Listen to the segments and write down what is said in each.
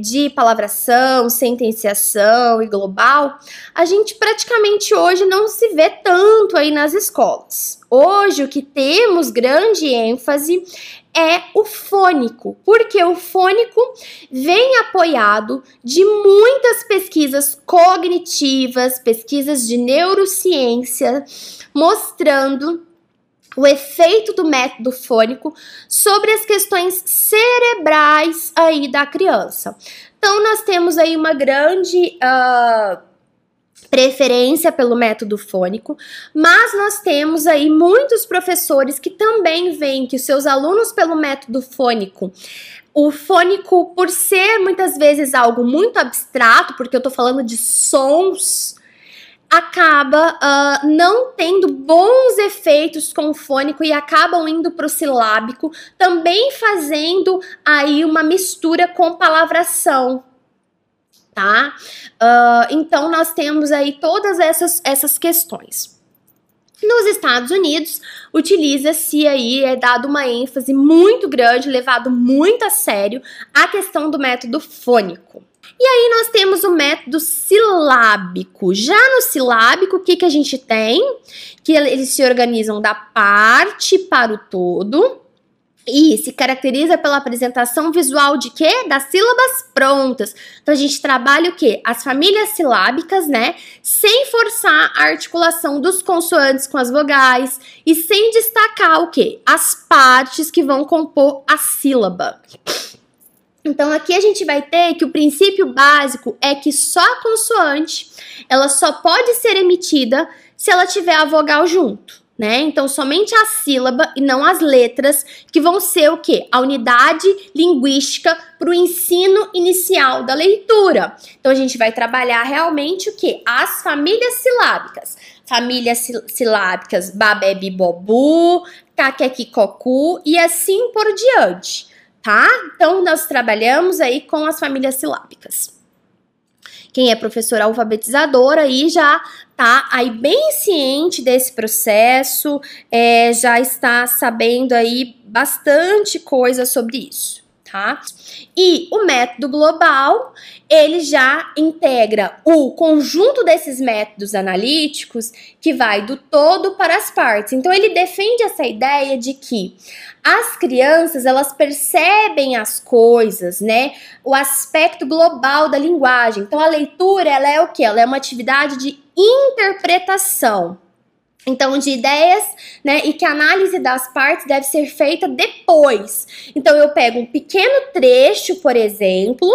de palavração, sentenciação e global, a gente praticamente hoje não se vê tanto aí nas escolas. Hoje o que temos grande ênfase é o fônico, porque o fônico vem apoiado de muitas pesquisas cognitivas, pesquisas de neurociência, mostrando o efeito do método fônico sobre as questões cerebrais aí da criança. Então, nós temos aí uma grande uh, preferência pelo método fônico, mas nós temos aí muitos professores que também veem que seus alunos, pelo método fônico, o fônico, por ser muitas vezes algo muito abstrato, porque eu tô falando de sons acaba uh, não tendo bons efeitos com o fônico e acabam indo para o silábico, também fazendo aí uma mistura com palavração, tá? Uh, então nós temos aí todas essas, essas questões. Nos Estados Unidos, utiliza-se aí, é dado uma ênfase muito grande, levado muito a sério a questão do método fônico. E aí nós temos o método silábico. Já no silábico, o que, que a gente tem? Que eles se organizam da parte para o todo. E se caracteriza pela apresentação visual de quê? Das sílabas prontas. Então a gente trabalha o quê? As famílias silábicas, né? Sem forçar a articulação dos consoantes com as vogais e sem destacar o quê? As partes que vão compor a sílaba. Então aqui a gente vai ter que o princípio básico é que só a consoante, ela só pode ser emitida se ela tiver a vogal junto, né? Então somente a sílaba e não as letras que vão ser o que? A unidade linguística para o ensino inicial da leitura. Então a gente vai trabalhar realmente o que? As famílias silábicas. Famílias silábicas Babebi Bobu, Kakeki Koku e assim por diante tá? Então, nós trabalhamos aí com as famílias silábicas. Quem é professor alfabetizador aí já tá aí bem ciente desse processo, é, já está sabendo aí bastante coisa sobre isso tá? E o método global, ele já integra o conjunto desses métodos analíticos que vai do todo para as partes. Então ele defende essa ideia de que as crianças, elas percebem as coisas, né? O aspecto global da linguagem. Então a leitura, ela é o que? Ela é uma atividade de interpretação então, de ideias, né? E que a análise das partes deve ser feita depois. Então, eu pego um pequeno trecho, por exemplo,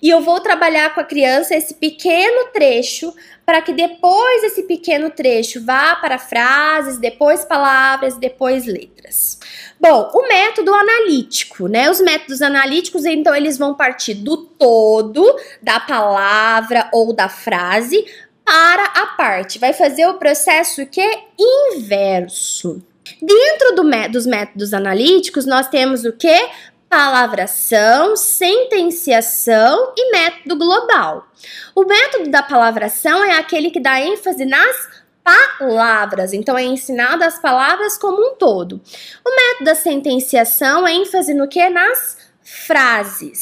e eu vou trabalhar com a criança esse pequeno trecho para que depois esse pequeno trecho vá para frases, depois palavras, depois letras. Bom, o método analítico, né? Os métodos analíticos, então, eles vão partir do todo da palavra ou da frase para a parte. Vai fazer o processo que é inverso. Dentro do, dos métodos analíticos, nós temos o que? Palavração, sentenciação e método global. O método da palavração é aquele que dá ênfase nas palavras, então é ensinado as palavras como um todo. O método da sentenciação é ênfase no que? Nas frases.